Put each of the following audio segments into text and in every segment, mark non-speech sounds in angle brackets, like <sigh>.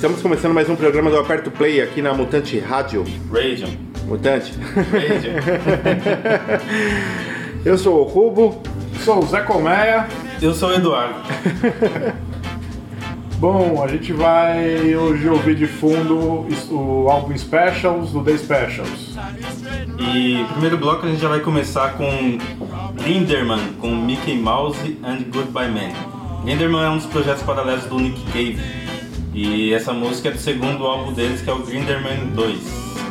Estamos começando mais um programa do Aperto Play aqui na Mutante Rádio. Radio. Mutante? Radio. <laughs> Eu sou o Cubo. Sou o Zé Colmeia. Eu sou o Eduardo. <laughs> Bom, a gente vai hoje ouvir de fundo o álbum Specials do The Specials. E primeiro bloco a gente já vai começar com Linderman, com Mickey Mouse and Goodbye Man. Linderman é um dos projetos paralelos do Nick Cave. E essa música é do segundo álbum deles, que é o Grinderman 2.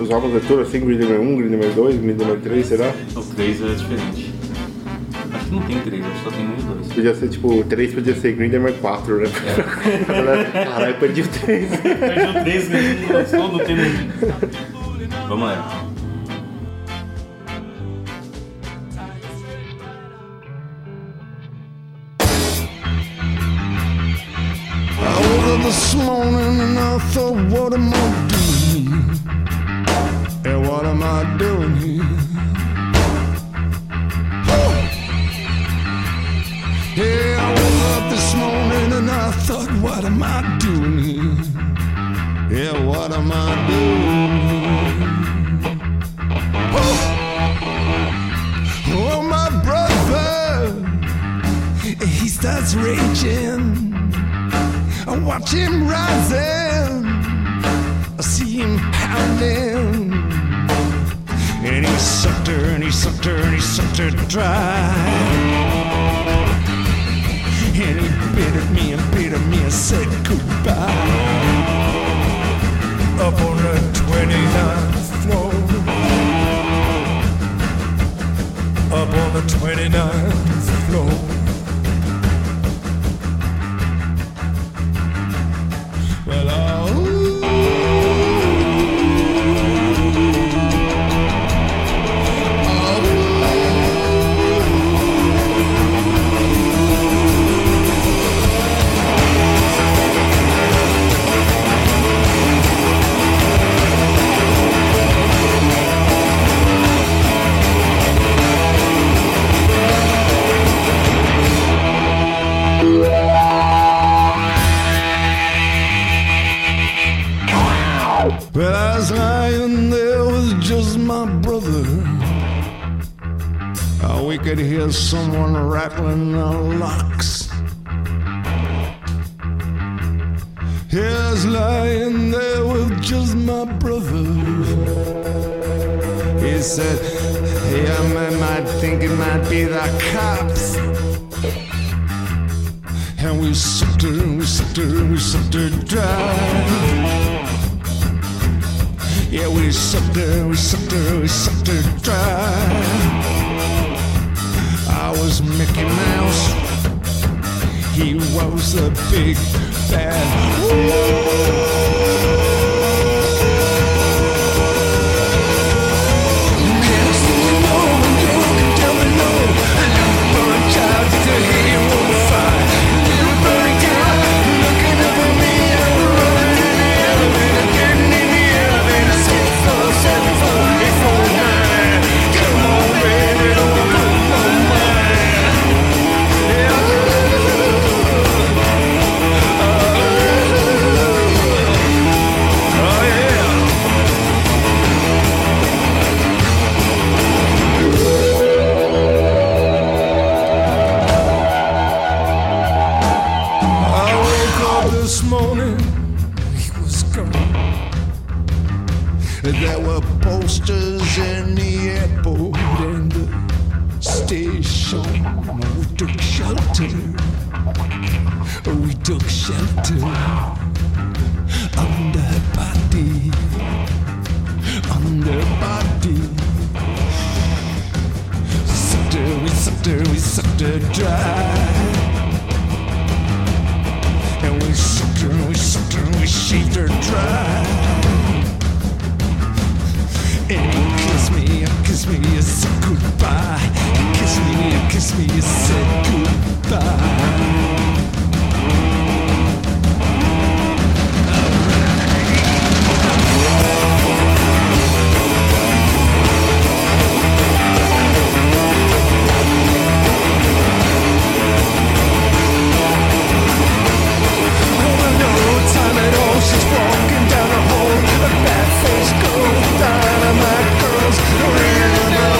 Os álbuns é tudo assim, Grinderman 1, Grinderman 2, Grinderman 3, será? O 3 é diferente. Acho que não tem 3, acho que só tem 1 e 2. Podia ser tipo, 3 podia ser Grinderman 4, né? É. <laughs> Caralho, perdi o 3. Perdi o 3, né? Não não tem. Vamos lá. Morning and I thought, what am I doing here? And what am I doing here? Whew! Yeah, I woke up this morning and I thought, what am I doing here? Yeah, what am I doing? Whew! Oh, my brother, he starts raging. I watch him rising. I see him pounding. And he sucked her, and he sucked her, and he sucked her dry. And he bit at me and bit at me and said goodbye. Up on the 29th floor. Up on the 29th floor. Sucked her dry. Yeah, we sucked her, we sucked her, we sucked her dry. I was Mickey Mouse. He was a big bad. Posters in the airport and the station. We took shelter. We took shelter under body, under body. Sucked her, we sucked her, we sucked her dry. And we sucked her, we sucked her, we shaved her dry. And he kissed me, and kissed me, and said goodbye. He kissed me, and kissed me, and said goodbye. Oh, no time at all, she's falling. the bad things go down, and my girls really.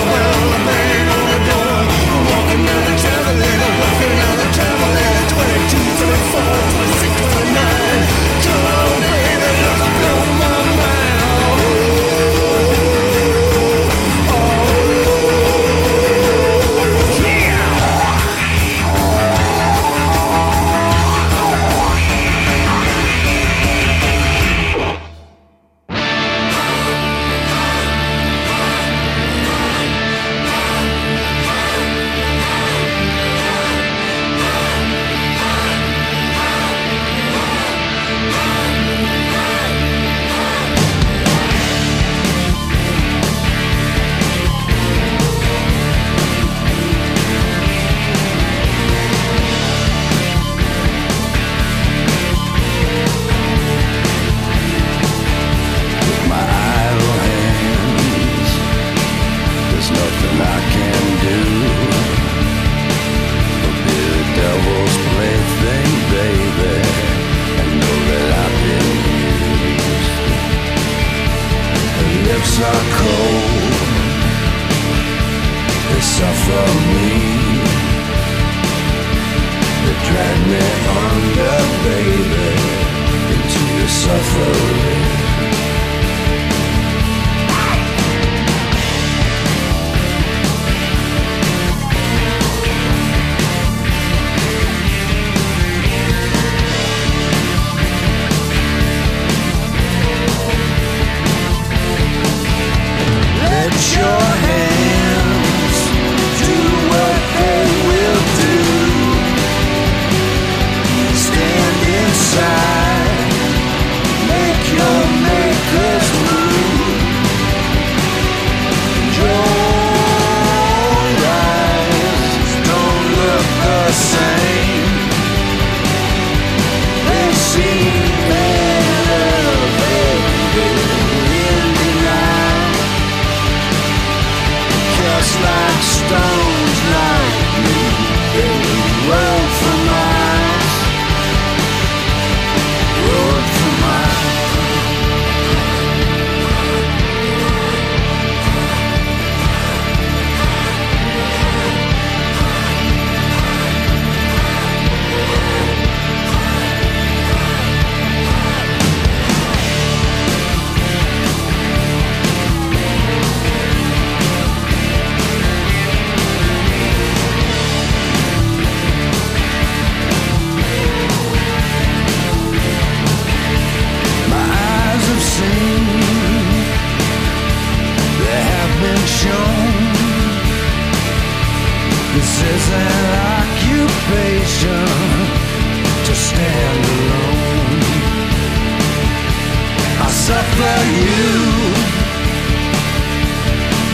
Suffer you.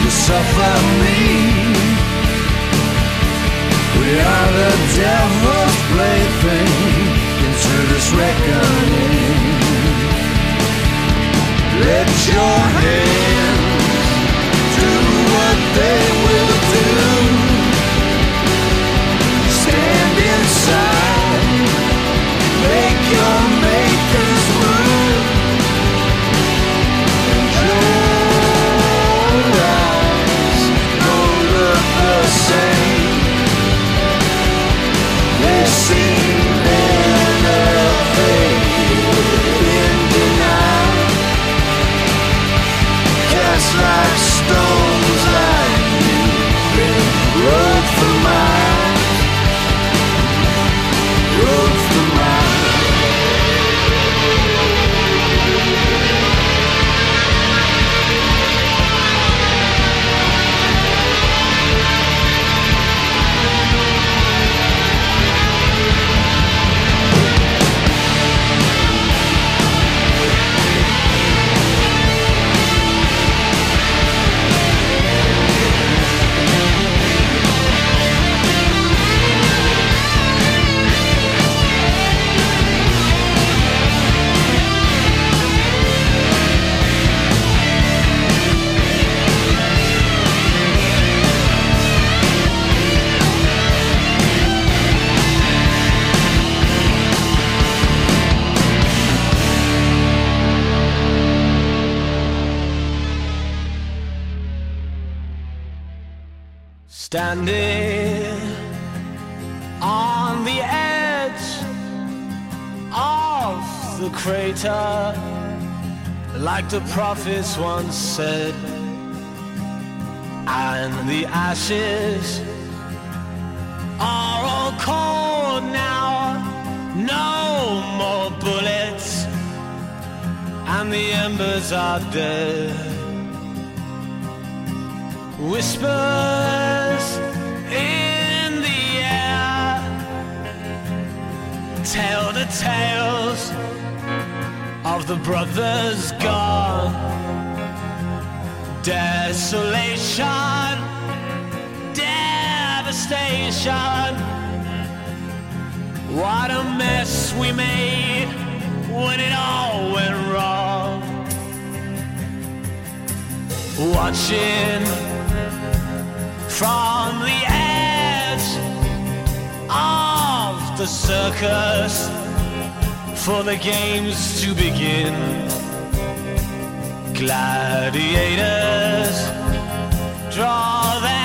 You suffer me. We are the devil's plaything Into this reckoning. Let your hands Standing on the edge of the crater, like the prophets once said, and the ashes are all cold now, no more bullets, and the embers are dead. Whispers in the air tell the tales of the brothers gone. Desolation, devastation. What a mess we made when it all went wrong. Watching from the edge of the circus for the games to begin. Gladiators draw their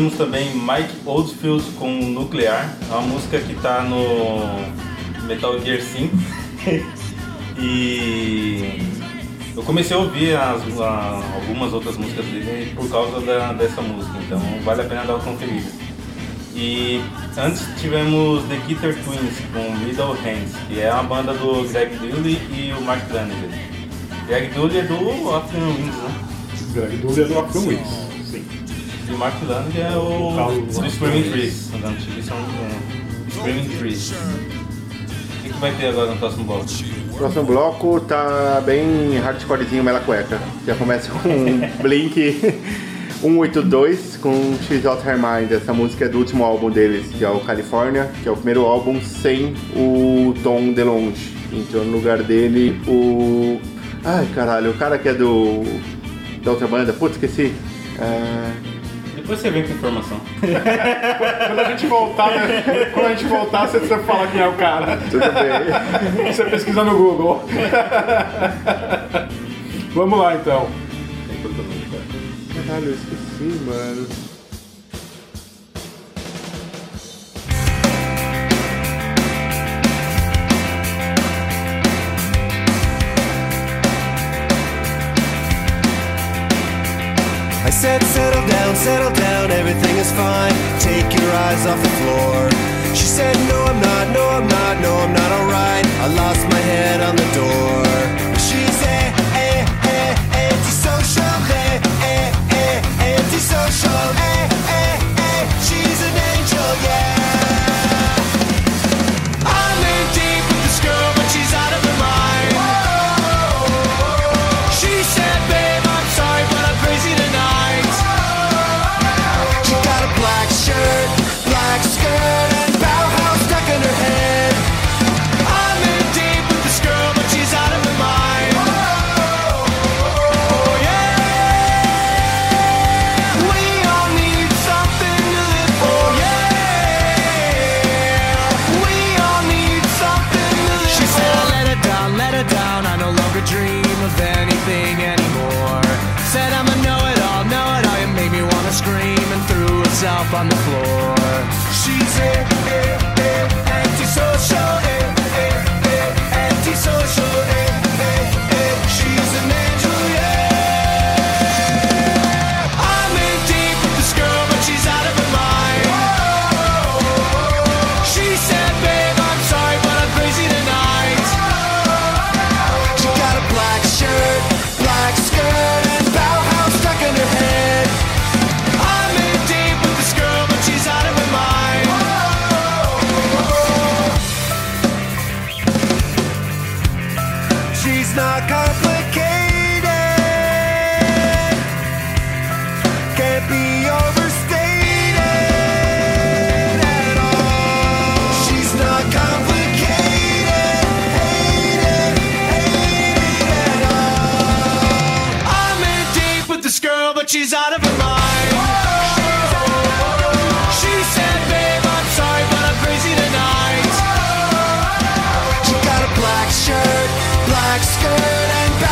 ouvimos também Mike Oldfield com Nuclear, é uma música que tá no Metal Gear 5. <laughs> e eu comecei a ouvir as- a- algumas outras músicas dele por causa da- dessa música, então vale a pena dar uma conferida. E antes tivemos The Guitar Twins com Middle Hands, que é uma banda do Greg Dully e o Mark Lanigan. Greg Dully é do Afternoon Winds, né? Greg Dully é do Afro Wings. E o Mark Lanigan é o do do Screaming Trees, Screaming Trees. O que, que vai ter agora no próximo bloco? O próximo bloco tá bem hardcorezinho, mela cueca. Já começa com <laughs> Blink 182 com She's Out Her Mind. Essa música é do último álbum deles, que é o California, que é o primeiro álbum sem o Tom DeLonge. Entrou no lugar dele o. Ai caralho, o cara que é do. da outra banda, putz, esqueci. É, Depois você vem com informação. Quando a gente voltar, né? Quando a gente voltar, você precisa falar quem é o cara. Tudo bem. Você pesquisa no Google. Vamos lá então. Caralho, eu esqueci, mano. Said, settle down, settle down, everything is fine. Take your eyes off the floor. She said, no, I'm not, no, I'm not, no, I'm not alright. I lost my head on the door. She's eh, eh, eh, a, a, a, antisocial, a, a, girl, but she's out of her mind. She said, babe, I'm sorry, but I'm crazy tonight. She got a black shirt, black skirt, and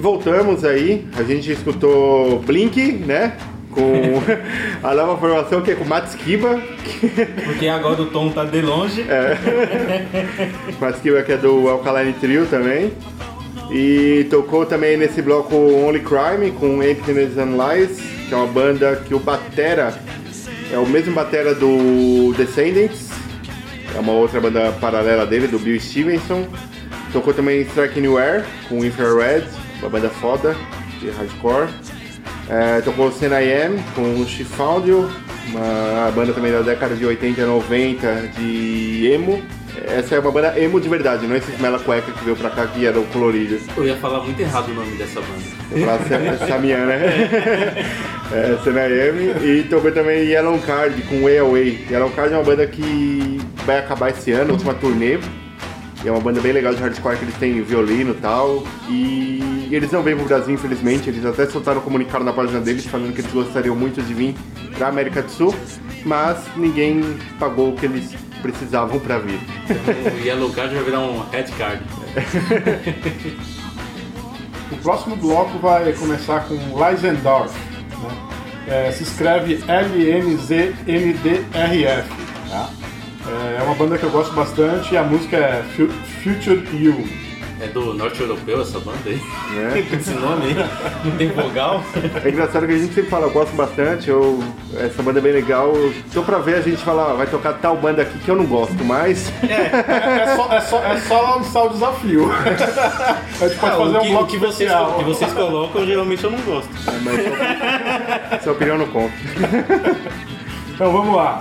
E voltamos aí, a gente escutou Blink, né? Com <laughs> a nova formação que é com Mats Kiba, Porque agora o Tom tá de longe. <laughs> Mats Kiba que é do Alkaline Trio também. E tocou também nesse bloco Only Crime com Emptiness and Lies, que é uma banda que o batera é o mesmo batera do Descendants, é uma outra banda paralela dele, do Bill Stevenson. Tocou também Strike New Air com Infrared, uma banda foda de hardcore. É, tocou Senayem com She Found You, uma banda também da década de 80 e 90 de emo. Essa é uma banda emo de verdade, não esse Mela Cueca que veio pra cá que era o colorido. Eu ia falar muito errado o nome dessa banda. Lá Sa- Samian, né? <laughs> é, Senayem. E tocou também Yellow Card com Way Away. Yellow Card é uma banda que vai acabar esse ano, última turnê. E é uma banda bem legal de hardcore que eles têm violino e tal. E eles não vêm pro Brasil, infelizmente. Eles até soltaram um comunicado na página deles falando que eles gostariam muito de vir pra América do Sul, mas ninguém pagou o que eles precisavam pra vir. O Yellow Card vai virar um Red Card. O próximo bloco vai começar com Leisendorf. Né? É, se escreve L-N-Z-N-D-R-F. tá? É uma banda que eu gosto bastante e a música é Fu- Future You. É do norte europeu essa banda aí? Né? <laughs> Com esse nome aí? Não tem vogal? É engraçado que a gente sempre fala, eu gosto bastante, eu, essa banda é bem legal. Tô pra ver a gente falar, "Ah, vai tocar tal banda aqui que eu não gosto, mas É só, é só, é só lançar o desafio. <laughs> A gente pode Ah, fazer o, um que, bloco o que vocês, especial. o que vocês colocam, geralmente eu não gosto. mas sua, sua opinião não conta. Então vamos lá.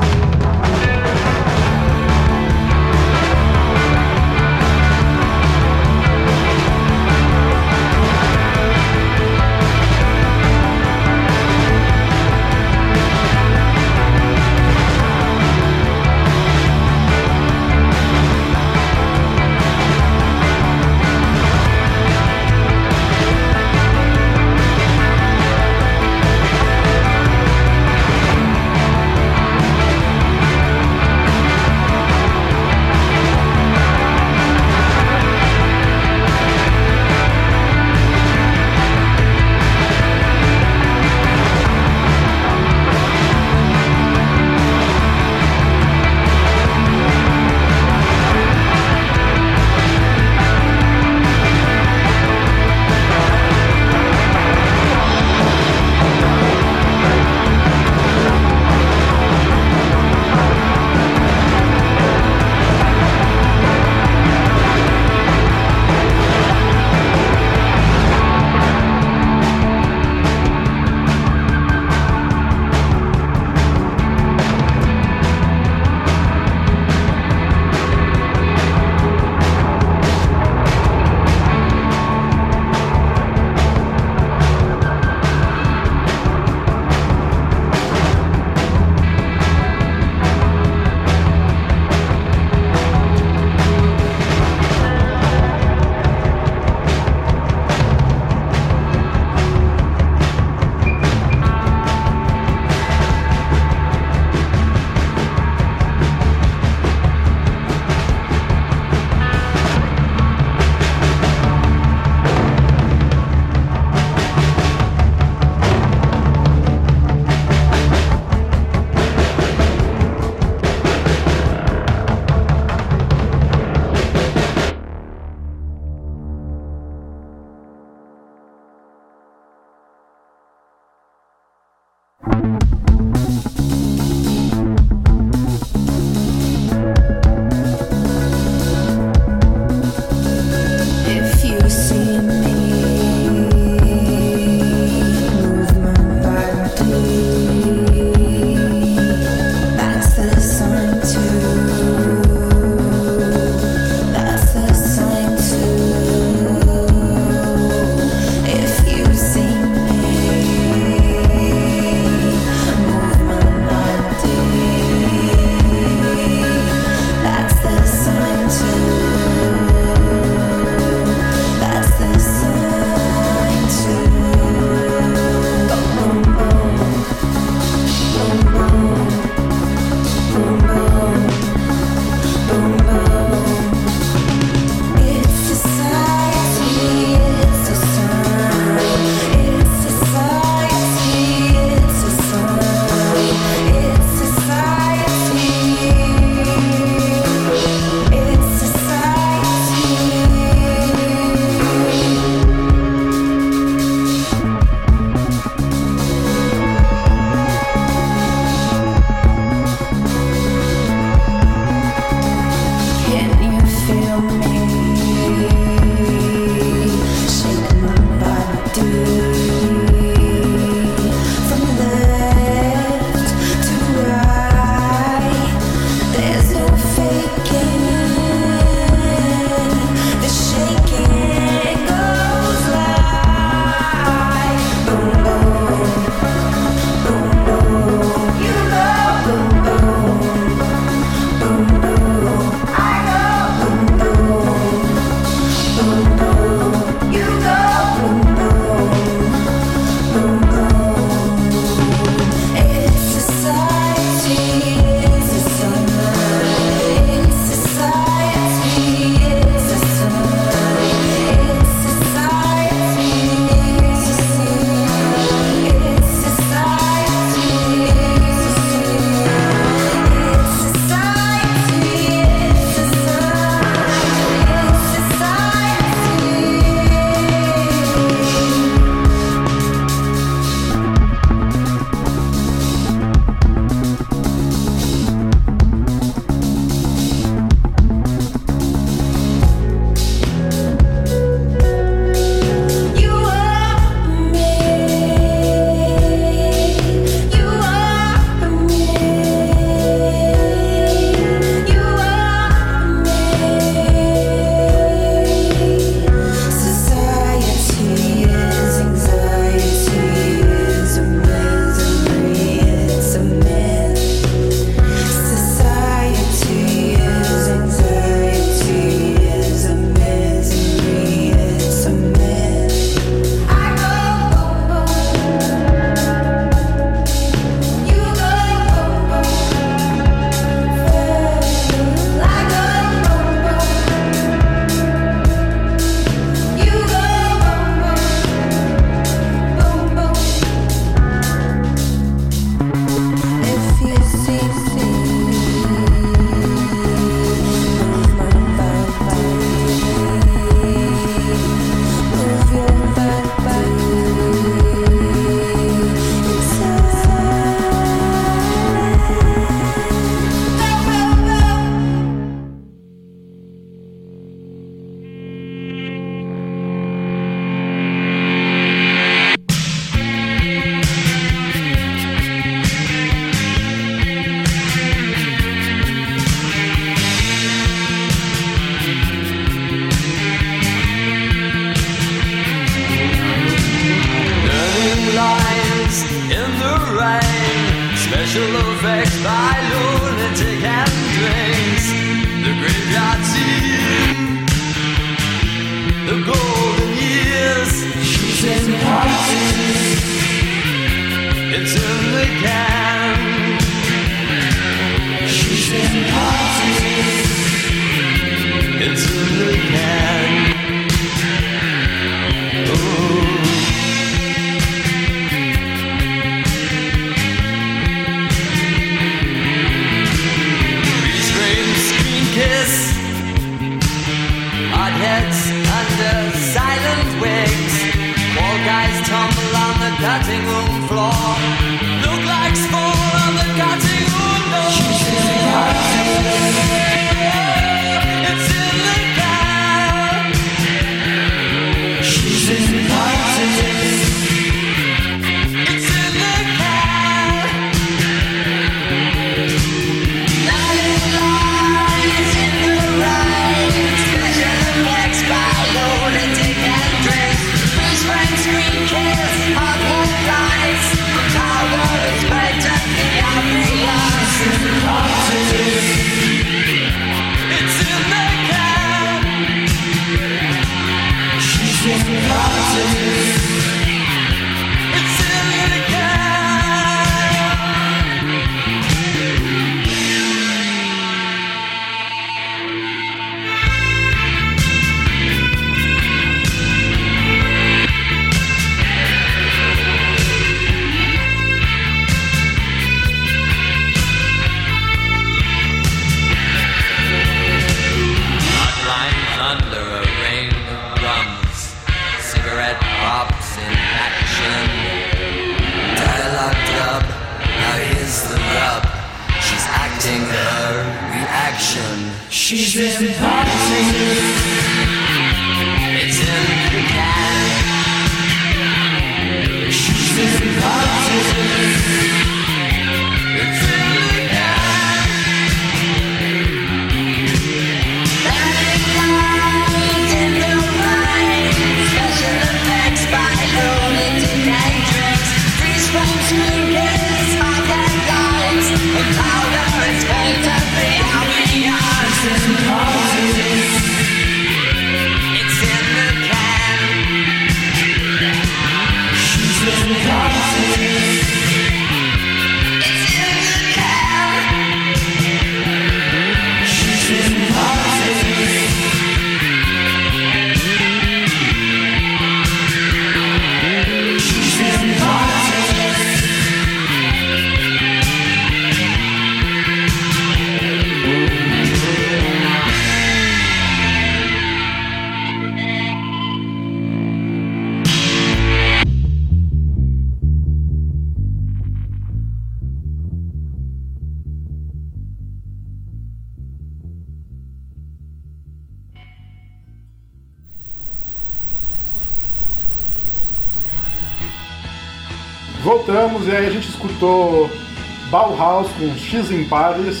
Em Paris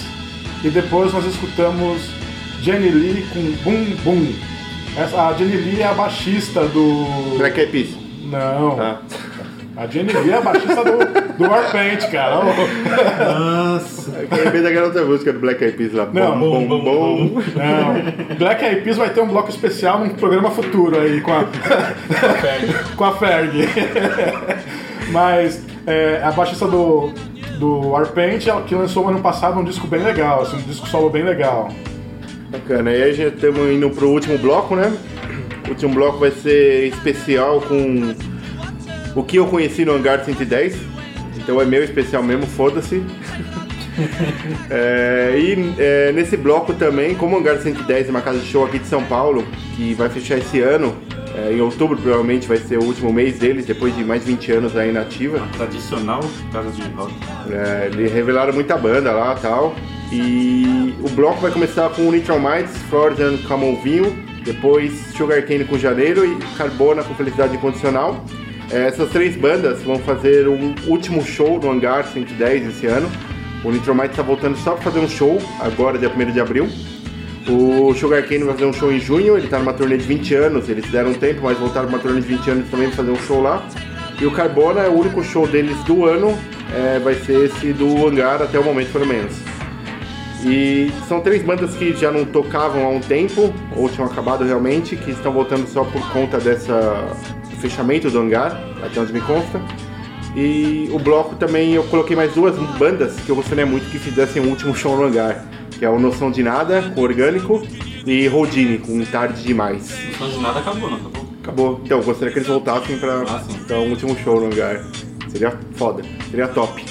e depois nós escutamos Jenny Lee com Boom Boom. Essa, a Jenny Lee é a baixista do. Black Eyed Peas. Não. Ah. A Jenny Lee é a baixista do, do Warpaint, cara. Nossa. Eu lembrei daquela outra música do Black Eyed Peas lá. Não. bom, bom, bom. Não. Black Eyed Peas vai ter um bloco especial num programa futuro aí com a, com a Ferg. <laughs> Mas é, a baixista do, do ela que lançou ano passado um disco bem legal, assim, um disco solo bem legal. Bacana. E aí já estamos indo pro último bloco, né? O último bloco vai ser especial com o que eu conheci no Hangar 110. Então é meu especial mesmo, foda-se. <laughs> É, e é, nesse bloco também, como o Hangar 110 é uma casa de show aqui de São Paulo, que vai fechar esse ano, é, em outubro provavelmente vai ser o último mês deles, depois de mais de 20 anos aí na ativa. Tradicional casa de rock. É, eles revelaram muita banda lá e tal. E o bloco vai começar com o Neutral Minds, Flores and Camon Vinho, depois Sugar Cane com Janeiro e Carbona com Felicidade Incondicional. É, essas três bandas vão fazer um último show no Hangar 110 esse ano. O Neutral Minds está voltando só para fazer um show, agora dia 1 de abril. O Sugar Cane vai fazer um show em junho, ele tá numa turnê de 20 anos, eles deram um tempo, mas voltaram pra uma turnê de 20 anos também pra fazer um show lá. E o Carbona é o único show deles do ano é, vai ser esse do hangar até o momento, pelo menos. E são três bandas que já não tocavam há um tempo, ou tinham acabado realmente, que estão voltando só por conta dessa fechamento do hangar, até onde me consta. E o bloco também eu coloquei mais duas bandas que eu gostaria muito que fizessem o último show no hangar, que é o Noção de Nada, com Orgânico, e Rodine, com Tarde Demais. Faz de nada, acabou, não acabou? Acabou. Então, eu gostaria que eles voltassem pra Ah, sim. dar um último show no hangar. Seria foda, seria top. <laughs>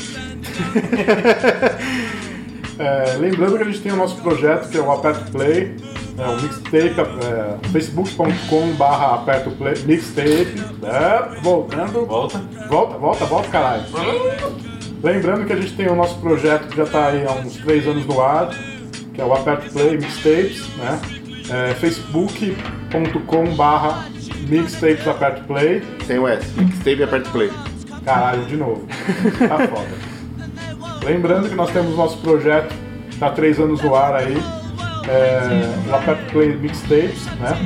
É, lembrando que a gente tem o nosso projeto que é o Aperto Play, é o mixtape, é, facebook.com barra aperto play, mixtape, é, voltando, Volta. volta, volta, volta caralho. Lembrando que a gente tem o nosso projeto que já está aí há uns três anos no ar, que é o Aperto Play Mixtapes, né? É, facebook.com barra mixtapes aperto play. Sem o S. Mixtape aperto play. Caralho, de novo. Tá <laughs> foda. Lembrando que nós temos nosso projeto, tá há três anos no ar aí, é, o Aperto Play Mixtapes, né?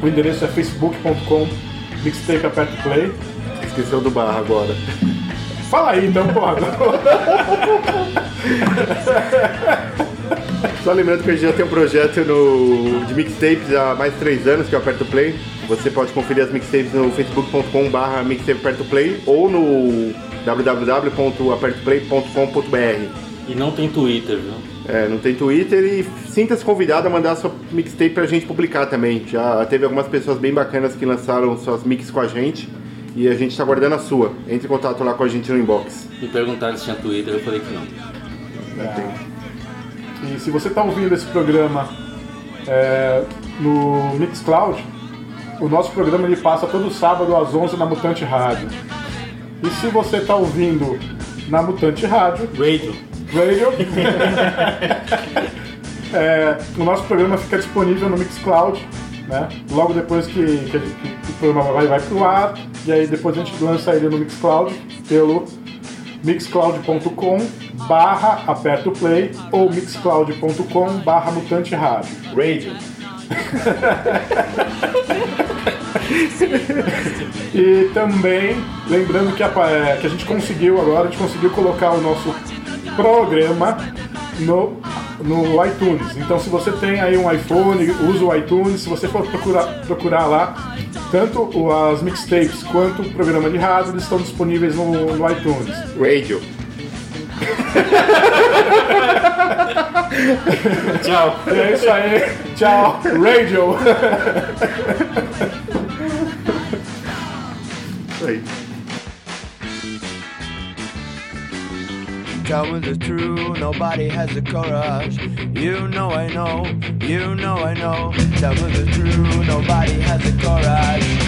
O endereço é facebook.com mixtape aperto play. Esqueceu do barra agora. Fala aí então, porra. <laughs> Só lembrando que a gente já tem um projeto no, de mixtapes há mais de três anos, que é o Aperto Play. Você pode conferir as mixtapes no facebook.com barra mixtape aperto play ou no www.apertoplay.com.br. E não tem Twitter, viu? É, não tem Twitter e sinta-se convidado a mandar sua mixtape pra gente publicar também. Já teve algumas pessoas bem bacanas que lançaram suas mix com a gente e a gente tá guardando a sua. Entre em contato lá com a gente no inbox. Me perguntaram se tinha Twitter, eu falei que não. E se você está ouvindo esse programa é, no Mixcloud, o nosso programa ele passa todo sábado às 11 na Mutante Rádio. E se você está ouvindo na Mutante Rádio, Radio. Radio, <laughs> é, o nosso programa fica disponível no Mixcloud, né? Logo depois que, que, que o programa vai, vai pro ar, e aí depois a gente lança ele no Mixcloud pelo mixcloud.com barra aperto play ou mixcloud.com barra mutante rádio. Radio. <laughs> E também, lembrando que a, é, que a gente conseguiu agora, a gente conseguiu colocar o nosso programa no, no iTunes. Então se você tem aí um iPhone, usa o iTunes, se você for procurar, procurar lá, tanto o- as mixtapes quanto o programa de rádio, eles estão disponíveis no, no iTunes. Radio. <laughs> Tchau. E é isso aí, tchau, radio! Isso aí. Tell me the truth, nobody has the courage. You know I know, you know I know. Tell me the truth, nobody has the courage.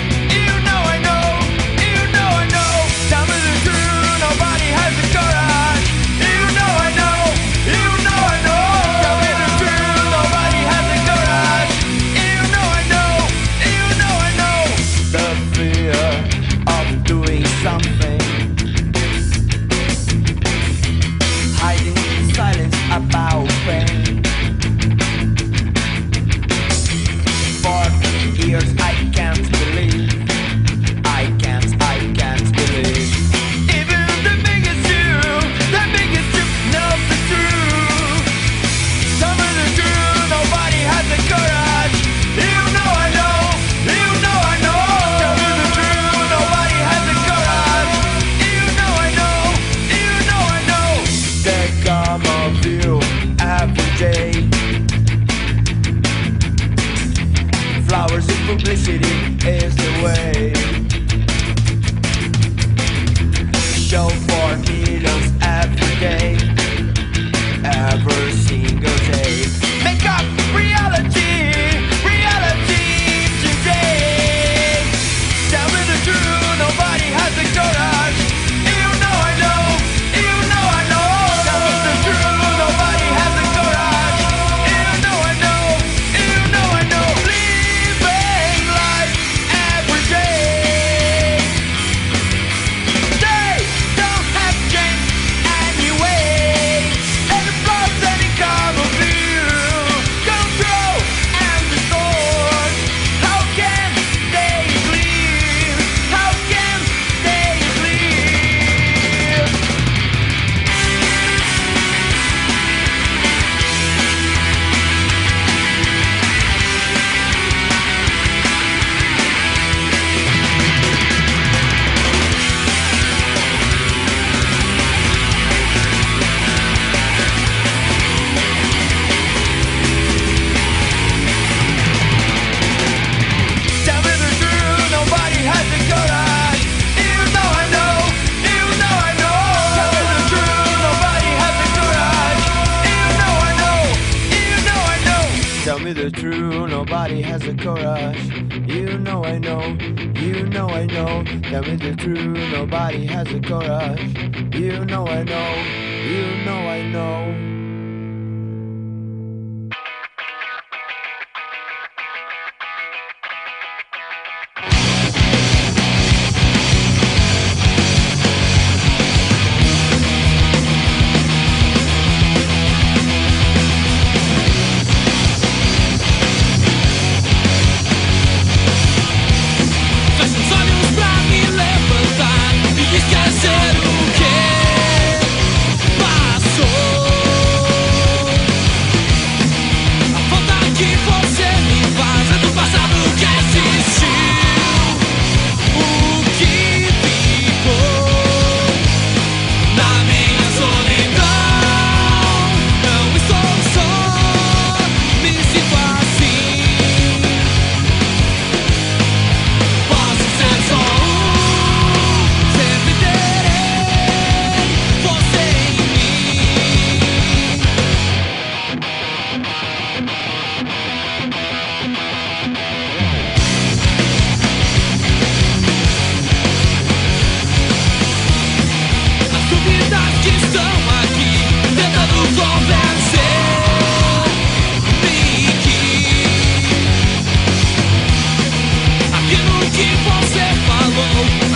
Oh.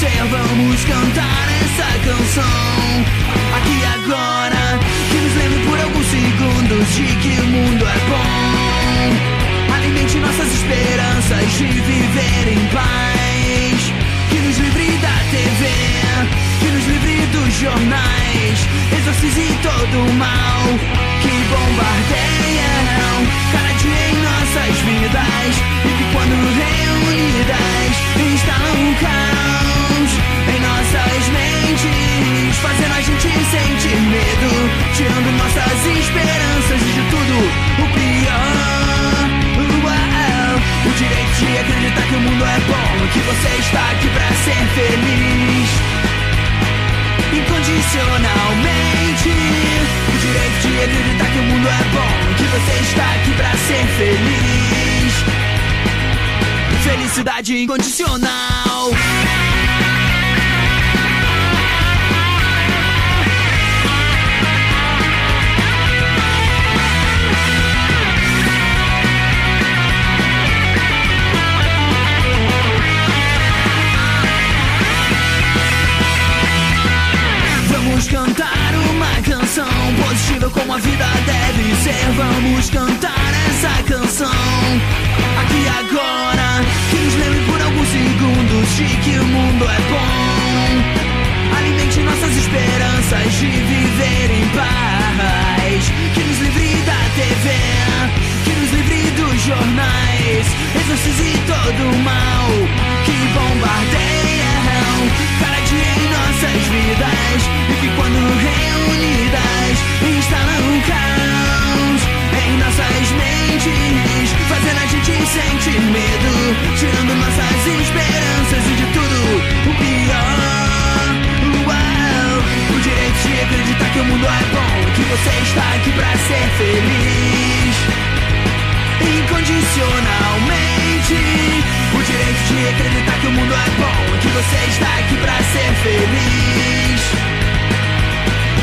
Ser. Vamos cantar essa canção aqui agora. Que nos lembre por alguns segundos de que o mundo é bom. Alimente nossas esperanças de viver em paz. Que nos livre da TV, que nos livre dos jornais. Exorcize todo o mal que bombardeiam cada dia em nossas vidas. Quando reunidas instalam o caos em nossas mentes, fazendo a gente sentir medo, tirando nossas esperanças de tudo o pior. O direito de acreditar que o mundo é bom, que você está aqui pra ser feliz. Incondicionalmente, o direito de acreditar que o mundo é bom, que você está aqui pra ser feliz felicidade incondicional. Vamos cantar uma canção positiva como a vida deve ser. Vamos cantar essa canção aqui agora. Acredite que o mundo é bom. Alimente nossas esperanças de viver em paz. Que nos livre da TV, que nos livre dos jornais. Exorcize todo o mal que bombardeiam. Cara dia em nossas vidas. E que quando reunidas instalam caos. todo mundo é bom e que você está aqui pra ser feliz.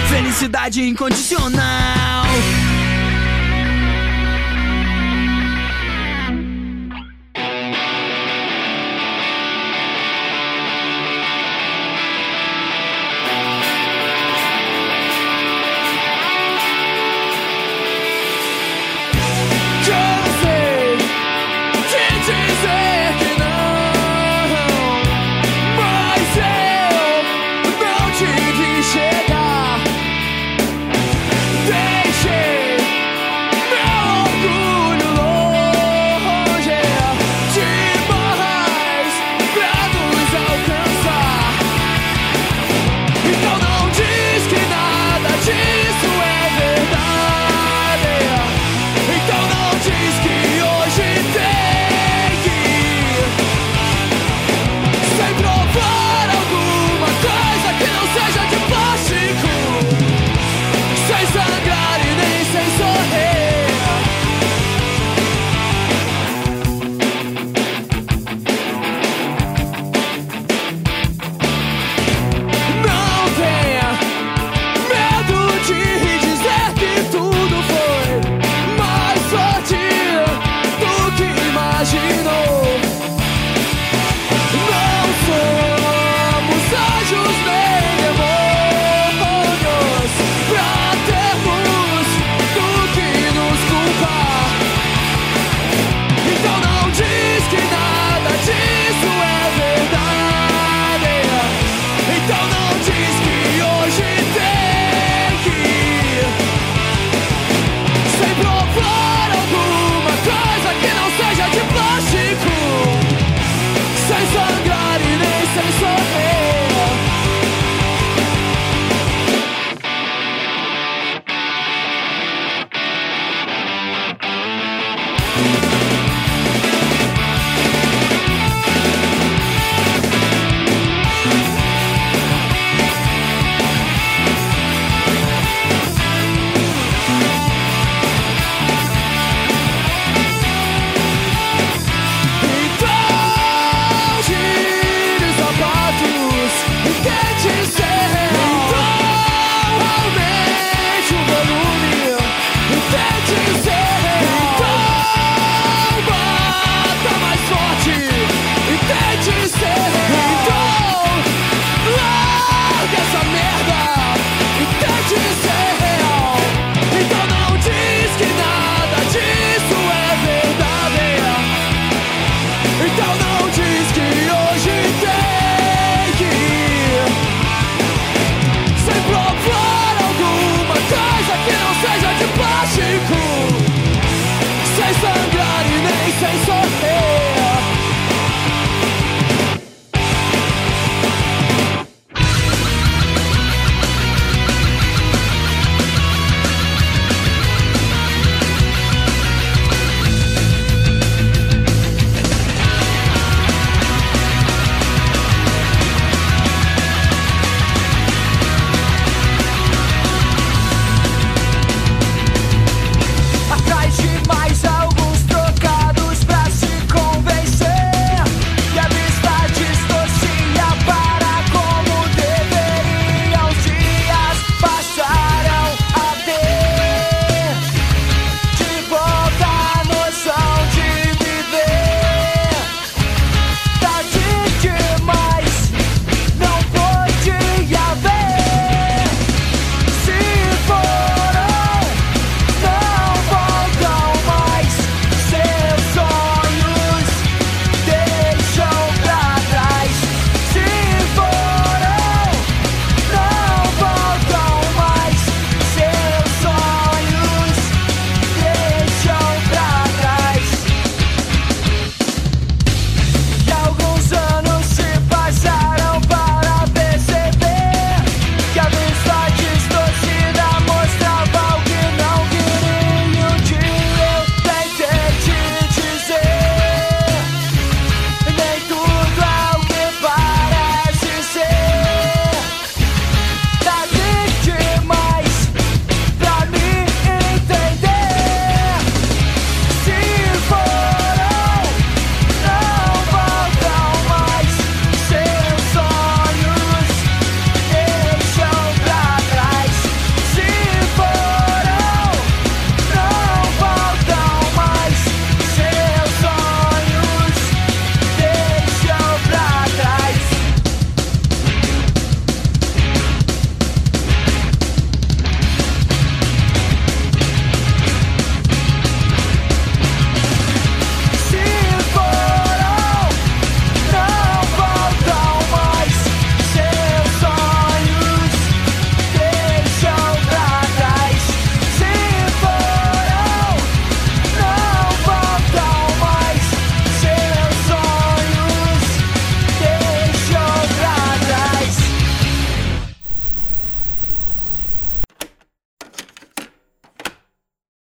Felicidade incondicional.